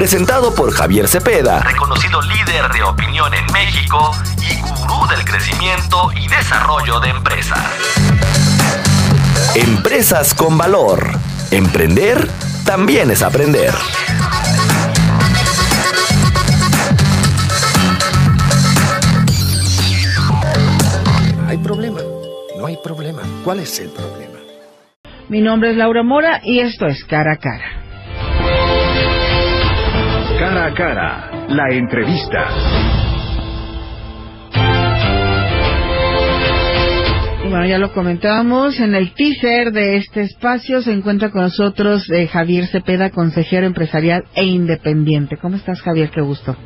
Presentado por Javier Cepeda, reconocido líder de opinión en México y gurú del crecimiento y desarrollo de empresas. Empresas con valor. Emprender también es aprender. ¿Hay problema? No hay problema. ¿Cuál es el problema? Mi nombre es Laura Mora y esto es Cara a Cara. Cara a cara, la entrevista. Y bueno, ya lo comentábamos, en el teaser de este espacio se encuentra con nosotros eh, Javier Cepeda, consejero empresarial e independiente. ¿Cómo estás, Javier? Qué gusto.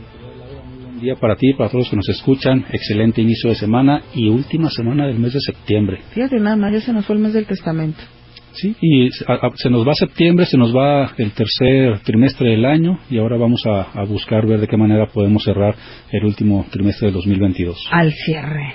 Buen día para ti, para todos los que nos escuchan. Excelente inicio de semana y última semana del mes de septiembre. Fíjate, nada más, ya se nos fue el mes del testamento. Sí, y se, nos va septiembre, se nos va el tercer trimestre del año y ahora vamos a, buscar ver de qué manera podemos cerrar el último trimestre del 2022. Al cierre.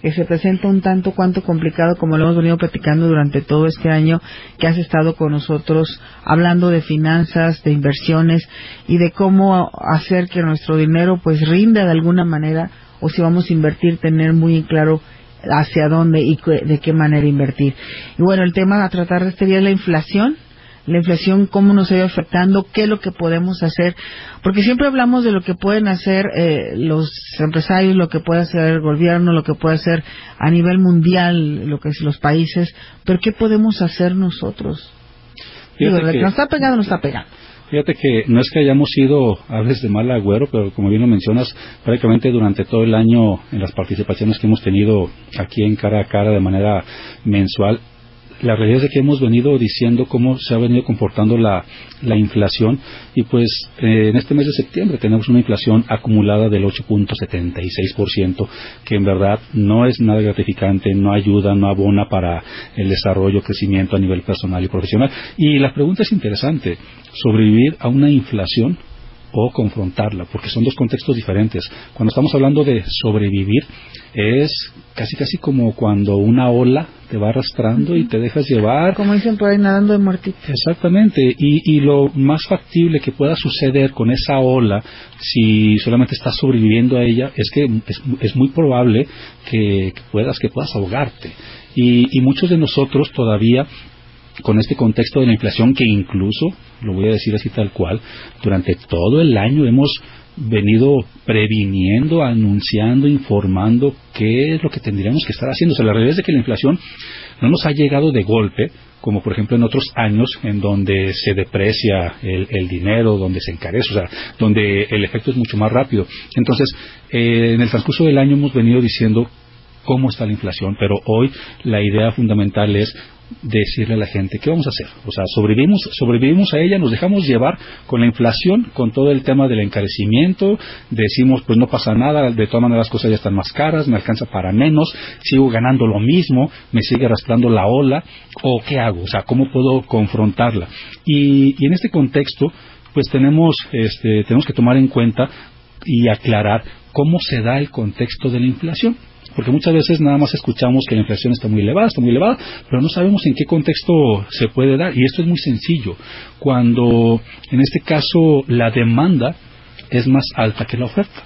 Que se presenta un tanto cuanto complicado, como lo hemos venido platicando durante todo este año que has estado con nosotros hablando de finanzas, de inversiones y de cómo hacer que nuestro dinero pues rinda de alguna manera o si vamos a invertir, tener muy claro hacia dónde y de qué manera invertir. Y bueno, el tema a tratar de este día es la inflación, la inflación, cómo nos está afectando, qué es lo que podemos hacer, porque siempre hablamos de lo que pueden hacer eh, los empresarios, lo que puede hacer el gobierno, lo que puede hacer a nivel mundial, lo que es los países, pero qué podemos hacer nosotros. Digo, que- nos está pegando, nos está pegando. Fíjate que no es que hayamos sido aves de mal agüero, pero como bien lo mencionas, prácticamente durante todo el año en las participaciones que hemos tenido aquí en cara a cara de manera mensual, la realidad es que hemos venido diciendo cómo se ha venido comportando la, la inflación y pues eh, en este mes de septiembre tenemos una inflación acumulada del 8.76%, que en verdad no es nada gratificante, no ayuda, no abona para el desarrollo, crecimiento a nivel personal y profesional. Y la pregunta es interesante, sobrevivir a una inflación o confrontarla, porque son dos contextos diferentes. Cuando estamos hablando de sobrevivir, es casi casi como cuando una ola te va arrastrando y te dejas llevar. Como dicen por ahí, nadando de muertito. Exactamente, y, y lo más factible que pueda suceder con esa ola, si solamente estás sobreviviendo a ella, es que es, es muy probable que, que puedas que puedas ahogarte. Y, y muchos de nosotros todavía con este contexto de la inflación que incluso, lo voy a decir así tal cual, durante todo el año hemos venido previniendo, anunciando, informando qué es lo que tendríamos que estar haciendo. O sea, la realidad es de que la inflación no nos ha llegado de golpe, como por ejemplo en otros años en donde se deprecia el, el dinero, donde se encarece, o sea, donde el efecto es mucho más rápido. Entonces, eh, en el transcurso del año hemos venido diciendo cómo está la inflación, pero hoy la idea fundamental es decirle a la gente qué vamos a hacer. O sea, sobrevivimos, sobrevivimos a ella, nos dejamos llevar con la inflación, con todo el tema del encarecimiento, decimos pues no pasa nada, de todas maneras las cosas ya están más caras, me alcanza para menos, sigo ganando lo mismo, me sigue arrastrando la ola, o qué hago, o sea, cómo puedo confrontarla. Y, y en este contexto, pues tenemos, este, tenemos que tomar en cuenta y aclarar cómo se da el contexto de la inflación porque muchas veces nada más escuchamos que la inflación está muy elevada, está muy elevada, pero no sabemos en qué contexto se puede dar. Y esto es muy sencillo. Cuando, en este caso, la demanda es más alta que la oferta.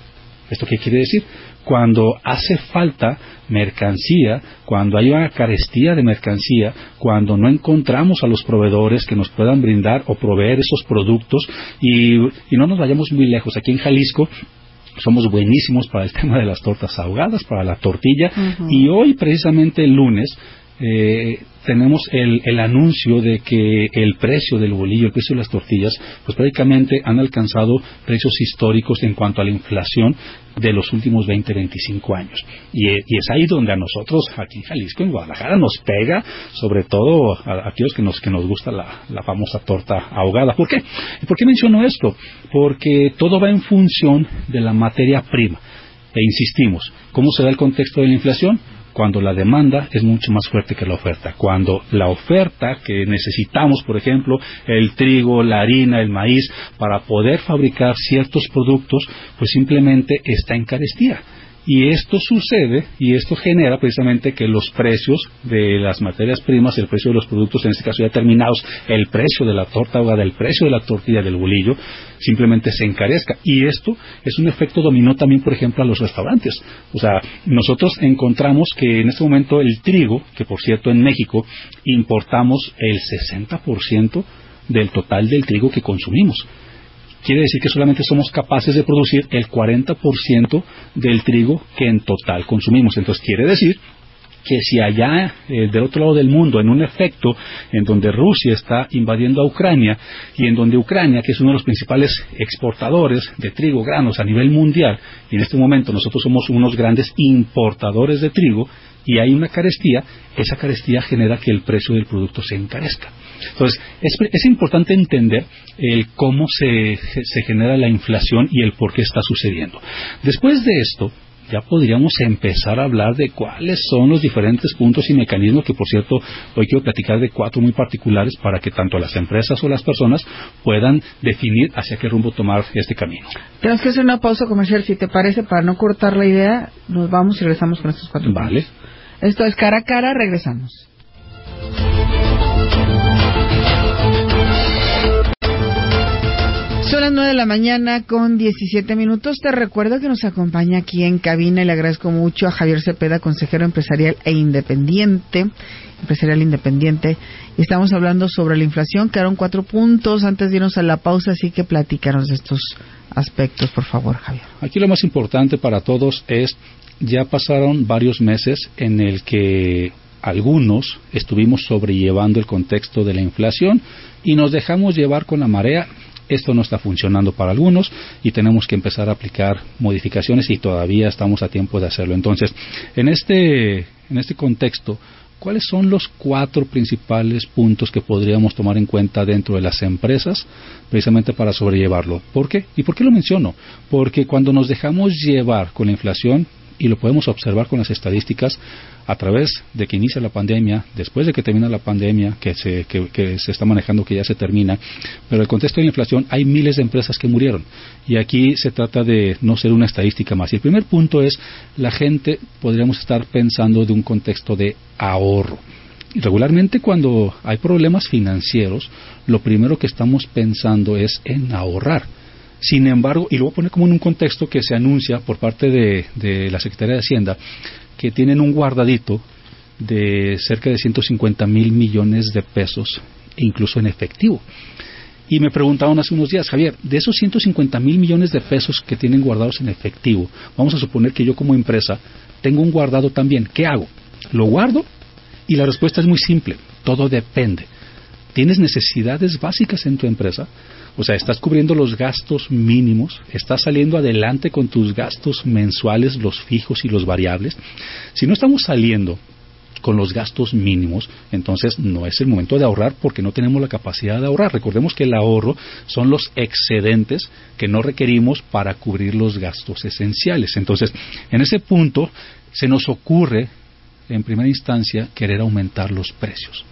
¿Esto qué quiere decir? Cuando hace falta mercancía, cuando hay una carestía de mercancía, cuando no encontramos a los proveedores que nos puedan brindar o proveer esos productos y, no nos vayamos muy lejos. Aquí en Jalisco somos buenísimos para el tema de las tortas ahogadas, para la tortilla. Y hoy, precisamente el lunes, eh, tenemos el, el, anuncio de que el precio del bolillo, el precio de las tortillas, pues prácticamente han alcanzado precios históricos en cuanto a la inflación de los últimos 20, 25 años. Y, y es ahí donde a nosotros, aquí en Jalisco, en Guadalajara, nos pega, sobre todo a, aquellos que nos, que nos gusta la, la famosa torta ahogada. ¿Por qué? ¿Por qué menciono esto? Porque todo va en función de la materia prima. E insistimos, ¿cómo se da el contexto de la inflación? Cuando la demanda es mucho más fuerte que la oferta. Cuando la oferta que necesitamos, por ejemplo, el trigo, la harina, el maíz, para poder fabricar ciertos productos, pues simplemente está encarecida. Y esto sucede y esto genera precisamente que los precios de las materias primas, el precio de los productos, en este caso ya terminados, el precio de la torta ahogada, el precio de la tortilla del bolillo, simplemente se encarezca. Y esto es un efecto dominó también, por ejemplo, a los restaurantes. O sea, nosotros encontramos que en este momento el trigo, que por cierto en México importamos el 60% del total del trigo que consumimos quiere decir que solamente somos capaces de producir el 40% del trigo que en total consumimos. Entonces quiere decir que si allá eh, del otro lado del mundo, en un efecto en donde Rusia está invadiendo a Ucrania y en donde Ucrania, que es uno de los principales exportadores de trigo, granos a nivel mundial, y en este momento nosotros somos unos grandes importadores de trigo, y hay una carestía, esa carestía genera que el precio del producto se encarezca. Entonces, es, importante entender el cómo se, se genera la inflación y el por qué está sucediendo. Después de esto, ya podríamos empezar a hablar de cuáles son los diferentes puntos y mecanismos que, por cierto, hoy quiero platicar de cuatro muy particulares para que tanto las empresas o las personas puedan definir hacia qué rumbo tomar este camino. Tenemos que hacer una pausa comercial, si te parece, para no cortar la idea, nos vamos y regresamos con estos cuatro Vale. Puntos. Esto es cara a cara, regresamos. Son las 9 de la mañana con 17 minutos. Te recuerdo que nos acompaña aquí en cabina y le agradezco mucho a Javier Cepeda, consejero empresarial e independiente, empresarial independiente. Estamos hablando sobre la inflación. Quedaron cuatro puntos antes de irnos a la pausa, así que platícanos de estos aspectos, por favor, Javier. Aquí lo más importante para todos es ya pasaron varios meses en el que algunos estuvimos sobrellevando el contexto de la inflación y nos dejamos llevar con la marea. Esto no está funcionando para algunos y tenemos que empezar a aplicar modificaciones y todavía estamos a tiempo de hacerlo. Entonces, en este, en este contexto, ¿cuáles son los cuatro principales puntos que podríamos tomar en cuenta dentro de las empresas precisamente para sobrellevarlo? ¿Por qué? ¿Y por qué lo menciono? Porque cuando nos dejamos llevar con la inflación, y lo podemos observar con las estadísticas a través de que inicia la pandemia, después de que termina la pandemia, que se, que, se está manejando que ya se termina, pero en el contexto de la inflación hay miles de empresas que murieron y aquí se trata de no ser una estadística más. Y el primer punto es la gente podríamos estar pensando de un contexto de ahorro. Regularmente cuando hay problemas financieros, lo primero que estamos pensando es en ahorrar sin embargo, y lo voy a poner como en un contexto que se anuncia por parte de, la Secretaría de Hacienda, que tienen un guardadito de cerca de 150 mil millones de pesos, incluso en efectivo. Y me preguntaban hace unos días, Javier, de esos 150 mil millones de pesos que tienen guardados en efectivo, vamos a suponer que yo como empresa tengo un guardado también, ¿qué hago? ¿Lo guardo? Y la respuesta es muy simple, todo depende. ¿Tienes necesidades básicas en tu empresa? O sea, estás cubriendo los gastos mínimos, estás saliendo adelante con tus gastos mensuales, los fijos y los variables. Si no estamos saliendo con los gastos mínimos, entonces no es el momento de ahorrar porque no tenemos la capacidad de ahorrar. Recordemos que el ahorro son los excedentes que no requerimos para cubrir los gastos esenciales. Entonces, en ese punto se nos ocurre, en primera instancia, querer aumentar los precios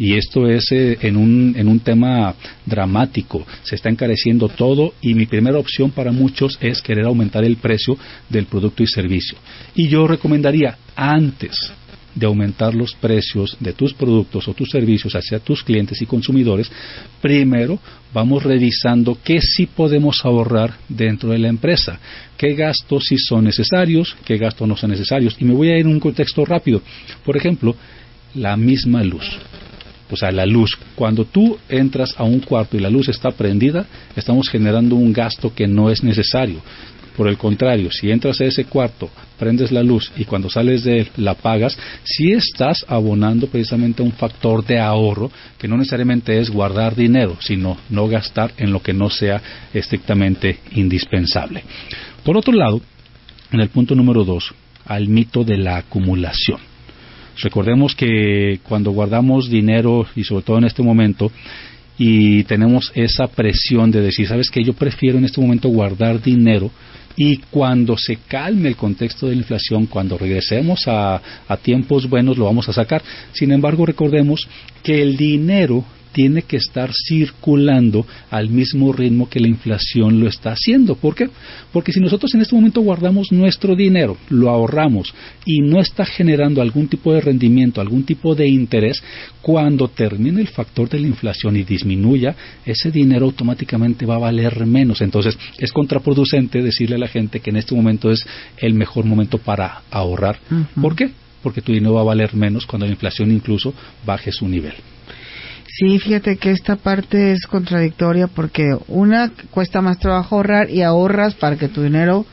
y esto es eh, en, un, en un tema dramático. Se está encareciendo todo y mi primera opción para muchos es querer aumentar el precio del producto y servicio. Y yo recomendaría antes de aumentar los precios de tus productos o tus servicios hacia tus clientes y consumidores, primero vamos revisando qué sí podemos ahorrar dentro de la empresa, qué gastos sí son necesarios, qué gastos no son necesarios. Y me voy a ir en un contexto rápido. Por ejemplo, la misma luz o sea, la luz. Cuando tú entras a un cuarto y la luz está prendida, estamos generando un gasto que no es necesario. Por el contrario, si entras a ese cuarto, prendes la luz y cuando sales de él la apagas, sí estás abonando precisamente un factor de ahorro que no necesariamente es guardar dinero, sino no gastar en lo que no sea estrictamente indispensable. Por otro lado, en el punto número dos, al mito de la acumulación. Recordemos que cuando guardamos dinero, y sobre todo en este momento, y tenemos esa presión de decir, ¿sabes qué? Yo prefiero en este momento guardar dinero y cuando se calme el contexto de la inflación, cuando regresemos a, a, tiempos buenos, lo vamos a sacar. Sin embargo, recordemos que el dinero tiene que estar circulando al mismo ritmo que la inflación lo está haciendo. ¿Por qué? Porque si nosotros en este momento guardamos nuestro dinero, lo ahorramos y no está generando algún tipo de rendimiento, algún tipo de interés, cuando termine el factor de la inflación y disminuya, ese dinero automáticamente va a valer menos. Entonces es contraproducente decirle a la gente que en este momento es el mejor momento para ahorrar. ¿Por qué? Porque tu dinero va a valer menos cuando la inflación incluso baje su nivel. Sí, fíjate que esta parte es contradictoria porque una cuesta más trabajo ahorrar y ahorras para que tu dinero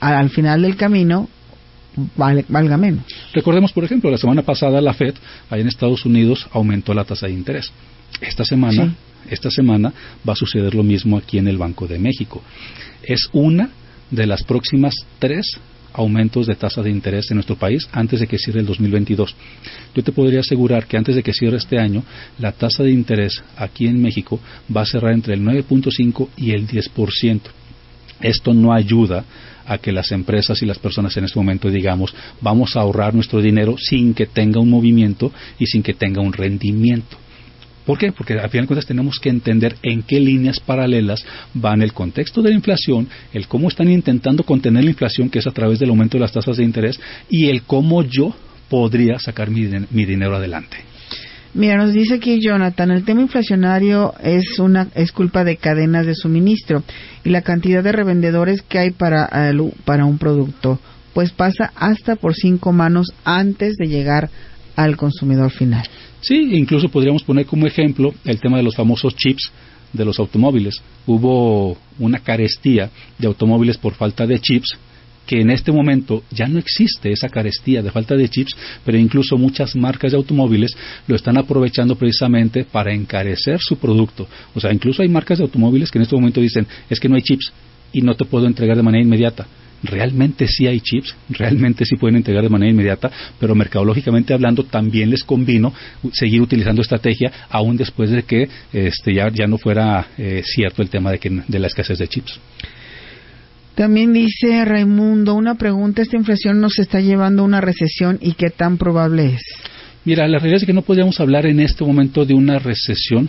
al, final del camino valga menos. Recordemos, por ejemplo, la semana pasada la Fed, allá en Estados Unidos, aumentó la tasa de interés. Esta semana, esta semana va a suceder lo mismo aquí en el Banco de México. Es una de las próximas tres aumentos de tasa de interés en nuestro país antes de que cierre el 2022. Yo te podría asegurar que antes de que cierre este año, la tasa de interés aquí en México va a cerrar entre el 9.5 y el 10%. Esto no ayuda a que las empresas y las personas en este momento digamos vamos a ahorrar nuestro dinero sin que tenga un movimiento y sin que tenga un rendimiento. ¿Por qué? Porque a final de cuentas tenemos que entender en qué líneas paralelas van el contexto de la inflación, el cómo están intentando contener la inflación, que es a través del aumento de las tasas de interés, y el cómo yo podría sacar mi, mi dinero adelante. Mira, nos dice aquí Jonathan, el tema inflacionario es una es culpa de cadenas de suministro y la cantidad de revendedores que hay para un producto, pues pasa hasta por cinco manos antes de llegar al consumidor final. Sí, incluso podríamos poner como ejemplo el tema de los famosos chips de los automóviles. Hubo una carestía de automóviles por falta de chips que en este momento ya no existe esa carestía de falta de chips, pero incluso muchas marcas de automóviles lo están aprovechando precisamente para encarecer su producto. O sea, incluso hay marcas de automóviles que en este momento dicen, es que no hay chips y no te puedo entregar de manera inmediata realmente sí hay chips, realmente sí pueden entregar de manera inmediata, pero mercadológicamente hablando también les convino seguir utilizando estrategia aún después de que este, ya, ya no fuera eh, cierto el tema de, que, de la escasez de chips. También dice Raimundo, una pregunta, ¿esta inflación nos está llevando a una recesión y qué tan probable es? Mira, la realidad es que no podríamos hablar en este momento de una recesión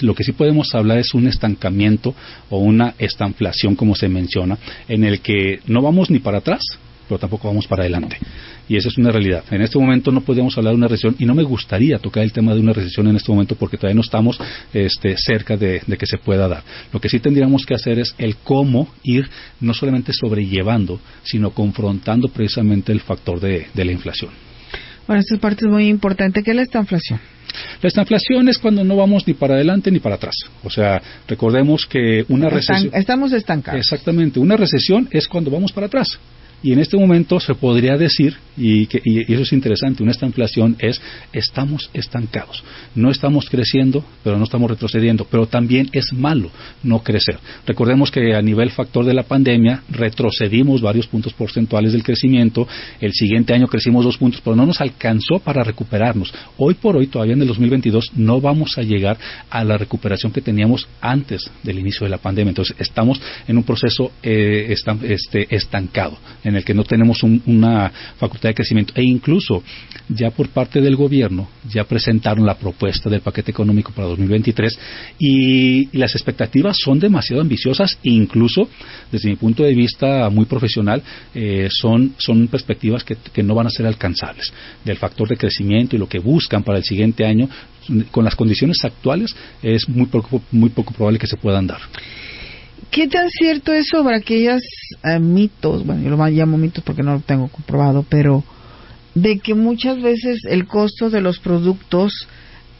lo que sí podemos hablar es un estancamiento o una estanflación, como se menciona, en el que no vamos ni para atrás, pero tampoco vamos para adelante. Y esa es una realidad. En este momento no podemos hablar de una recesión y no me gustaría tocar el tema de una recesión en este momento porque todavía no estamos este, cerca de, que se pueda dar. Lo que sí tendríamos que hacer es el cómo ir no solamente sobrellevando, sino confrontando precisamente el factor de, de la inflación. Bueno, esta parte es muy importante. ¿Qué es la estanflación? La estanflación es cuando no vamos ni para adelante ni para atrás. O sea, recordemos que una recesión. Estamos estancados. Exactamente. Una recesión es cuando vamos para atrás. Y en este momento se podría decir, y, que, y, eso es interesante, una esta inflación es estamos estancados. No estamos creciendo, pero no estamos retrocediendo. Pero también es malo no crecer. Recordemos que a nivel factor de la pandemia retrocedimos varios puntos porcentuales del crecimiento. El siguiente año crecimos dos puntos, pero no nos alcanzó para recuperarnos. Hoy por hoy, todavía en el 2022, no vamos a llegar a la recuperación que teníamos antes del inicio de la pandemia. Entonces, estamos en un proceso eh, este, estancado en el que no tenemos una facultad de crecimiento. E incluso ya por parte del gobierno ya presentaron la propuesta del paquete económico para 2023 y, las expectativas son demasiado ambiciosas e incluso desde mi punto de vista muy profesional eh, son, son perspectivas que, no van a ser alcanzables. Del factor de crecimiento y lo que buscan para el siguiente año con las condiciones actuales es muy poco, muy poco probable que se puedan dar. ¿Qué tan cierto es sobre aquellos eh, mitos? Bueno, yo lo llamo mitos porque no lo tengo comprobado, pero de que muchas veces el costo de los productos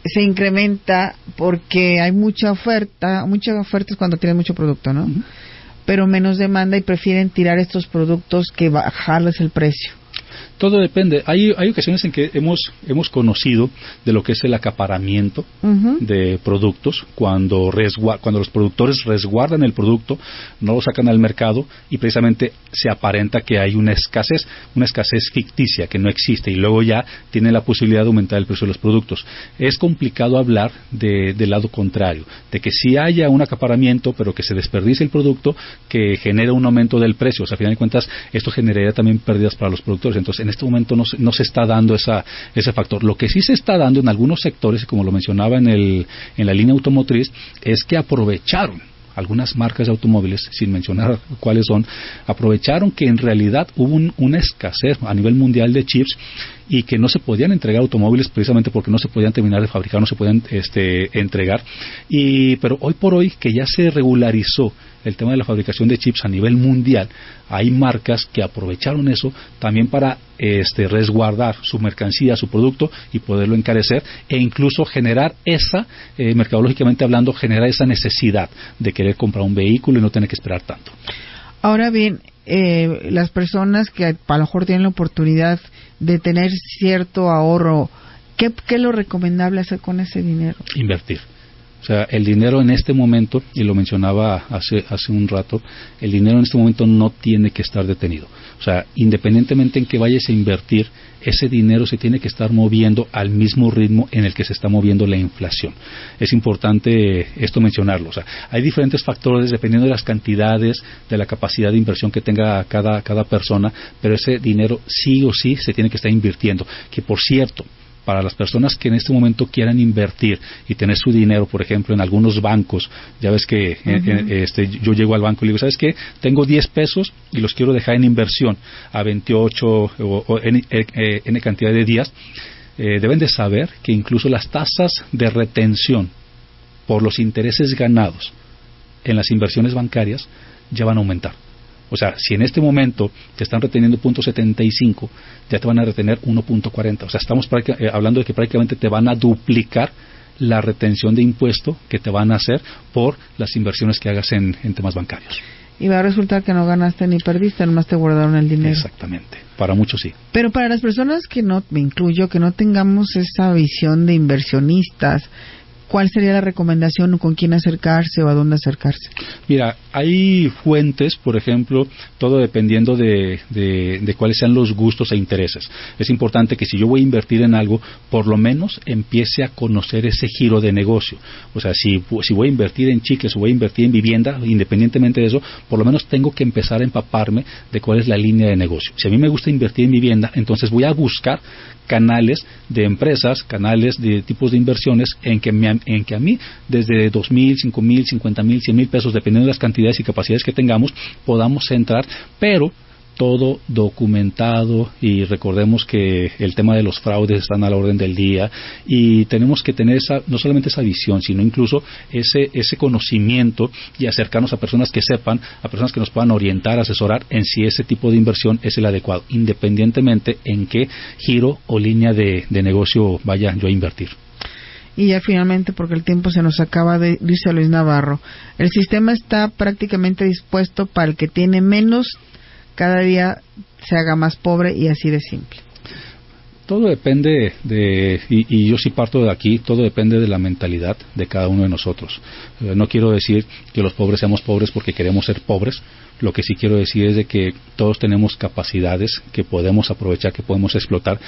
se incrementa porque hay mucha oferta, mucha oferta es cuando tienes mucho producto, ¿no? pero menos demanda y prefieren tirar estos productos que bajarles el precio. Todo depende. Hay, hay ocasiones en que hemos, hemos conocido de lo que es el acaparamiento de productos cuando, cuando los productores resguardan el producto, no lo sacan al mercado y precisamente se aparenta que hay una escasez, una escasez ficticia que no existe y luego ya tiene la posibilidad de aumentar el precio de los productos. Es complicado hablar de, del lado contrario, de que si haya un acaparamiento pero que se desperdice el producto que genera un aumento del precio. O sea, a final de cuentas, esto generaría también pérdidas para los productores. Entonces, en este momento no no se está dando esa, ese factor. Lo que sí se está dando en algunos sectores, como lo mencionaba en, el, en la línea automotriz, es que aprovecharon algunas marcas de automóviles, sin mencionar cuáles son, aprovecharon que en realidad hubo una escasez a nivel mundial de chips y que no se podían entregar automóviles precisamente porque no se podían terminar de fabricar, no se podían este, entregar. Y, pero hoy por hoy que ya se regularizó el tema de la fabricación de chips a nivel mundial, hay marcas que aprovecharon eso también para este, resguardar su mercancía, su producto y poderlo encarecer e incluso generar esa, eh, mercadológicamente hablando, generar esa necesidad de querer comprar un vehículo y no tener que esperar tanto. Ahora bien, eh, las personas que a lo mejor tienen la oportunidad de tener cierto ahorro, ¿qué, ¿qué es lo recomendable hacer con ese dinero? Invertir o sea, el dinero en este momento, y lo mencionaba hace, hace un rato, el dinero en este momento no tiene que estar detenido. O sea, independientemente en que vayas a invertir, ese dinero se tiene que estar moviendo al mismo ritmo en el que se está moviendo la inflación. Es importante esto mencionarlo. O sea, hay diferentes factores dependiendo de las cantidades, de la capacidad de inversión que tenga cada, cada persona, pero ese dinero sí o sí se tiene que estar invirtiendo. Que por cierto, para las personas que en este momento quieran invertir y tener su dinero, por ejemplo, en algunos bancos, ya ves que eh, eh, este, yo llego al banco y le digo, ¿sabes qué? Tengo 10 pesos y los quiero dejar en inversión a 28 o, en, eh, cantidad de días. deben de saber que incluso las tasas de retención por los intereses ganados en las inversiones bancarias ya van a aumentar. O sea, si en este momento te están reteniendo .75, ya te van a retener 1.40. O sea, estamos eh, hablando de que prácticamente te van a duplicar la retención de impuesto que te van a hacer por las inversiones que hagas en, temas bancarios. Y va a resultar que no ganaste ni perdiste, nomás te guardaron el dinero. Exactamente. Para muchos sí. Pero para las personas que no, me incluyo, que no tengamos esa visión de inversionistas, ¿cuál sería la recomendación con quién acercarse o a dónde acercarse? Mira, hay fuentes, por ejemplo, todo dependiendo de, de, cuáles sean los gustos e intereses. Es importante que si yo voy a invertir en algo, por lo menos empiece a conocer ese giro de negocio. O sea, si, si voy a invertir en chicles o voy a invertir en vivienda, independientemente de eso, por lo menos tengo que empezar a empaparme de cuál es la línea de negocio. Si a mí me gusta invertir en vivienda, entonces voy a buscar canales de empresas, canales de tipos de inversiones en que, en que a mí desde dos mil, cinco mil, cincuenta mil, cien mil pesos, dependiendo de las cantidades y capacidades que tengamos, podamos entrar, pero todo documentado y recordemos que el tema de los fraudes están a la orden del día y tenemos que tener esa, no solamente esa visión, sino incluso ese, ese conocimiento y acercarnos a personas que sepan, a personas que nos puedan orientar, asesorar en si ese tipo de inversión es el adecuado, independientemente en qué giro o línea de, negocio vaya yo a invertir. Y ya finalmente, porque el tiempo se nos acaba, de, dice Luis Navarro, el sistema está prácticamente dispuesto para el que tiene menos cada día se haga más pobre y así de simple. Todo depende de, y, yo sí parto de aquí, todo depende de la mentalidad de cada uno de nosotros. Eh, no quiero decir que los pobres seamos pobres porque queremos ser pobres, lo que sí quiero decir es de que todos tenemos capacidades que podemos aprovechar, que podemos explotar.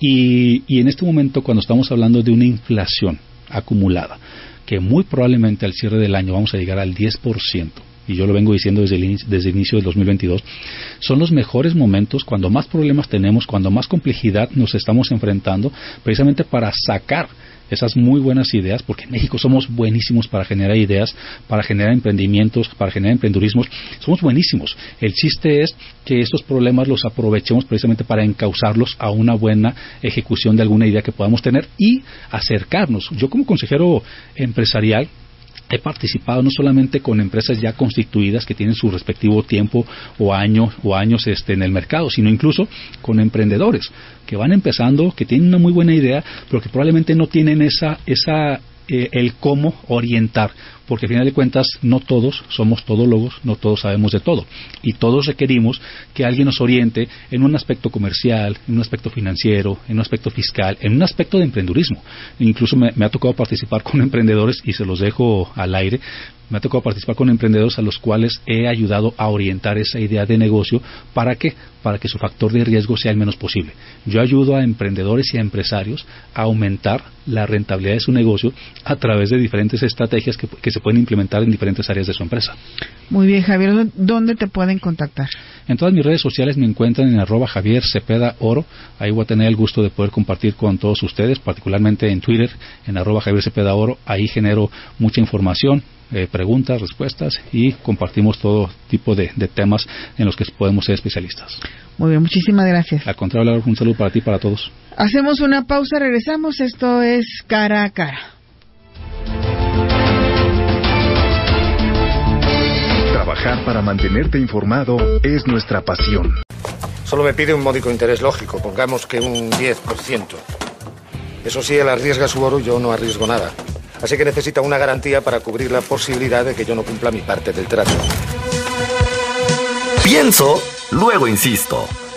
Y, y en este momento, cuando estamos hablando de una inflación acumulada, que muy probablemente al cierre del año vamos a llegar al 10%, y yo lo vengo diciendo desde el, desde el inicio del 2022, son los mejores momentos cuando más problemas tenemos, cuando más complejidad nos estamos enfrentando, precisamente para sacar esas muy buenas ideas, porque en México somos buenísimos para generar ideas, para generar emprendimientos, para generar emprendurismos, somos buenísimos. El chiste es que estos problemas los aprovechemos precisamente para encauzarlos a una buena ejecución de alguna idea que podamos tener y acercarnos. Yo como consejero empresarial he participado no solamente con empresas ya constituidas que tienen su respectivo tiempo o año o años este, en el mercado, sino incluso con emprendedores que van empezando, que tienen una muy buena idea, pero que probablemente no tienen esa, esa eh, el cómo orientar porque al final de cuentas no todos somos todólogos, no todos sabemos de todo y todos requerimos que alguien nos oriente en un aspecto comercial, en un aspecto financiero, en un aspecto fiscal, en un aspecto de emprendurismo. Incluso me, me ha tocado participar con emprendedores y se los dejo al aire me ha tocado participar con emprendedores a los cuales he ayudado a orientar esa idea de negocio para que para que su factor de riesgo sea el menos posible. Yo ayudo a emprendedores y a empresarios a aumentar la rentabilidad de su negocio a través de diferentes estrategias que, que se pueden implementar en diferentes áreas de su empresa. Muy bien, Javier, ¿dónde te pueden contactar? En todas mis redes sociales me encuentran en arroba Javier Cepeda Oro. Ahí voy a tener el gusto de poder compartir con todos ustedes, particularmente en Twitter, en arroba Javier Cepeda Oro. Ahí genero mucha información, eh, preguntas, respuestas y compartimos todo tipo de, temas en los que podemos ser especialistas. Muy bien, muchísimas gracias. Al contrario, un saludo para ti y para todos. Hacemos una pausa, regresamos. Esto es cara a cara. Trabajar para mantenerte informado es nuestra pasión. Solo me pide un módico interés lógico, pongamos que un 10%. Eso sí, él arriesga su oro y yo no arriesgo nada. Así que necesita una garantía para cubrir la posibilidad de que yo no cumpla mi parte del trato. Pienso, luego insisto.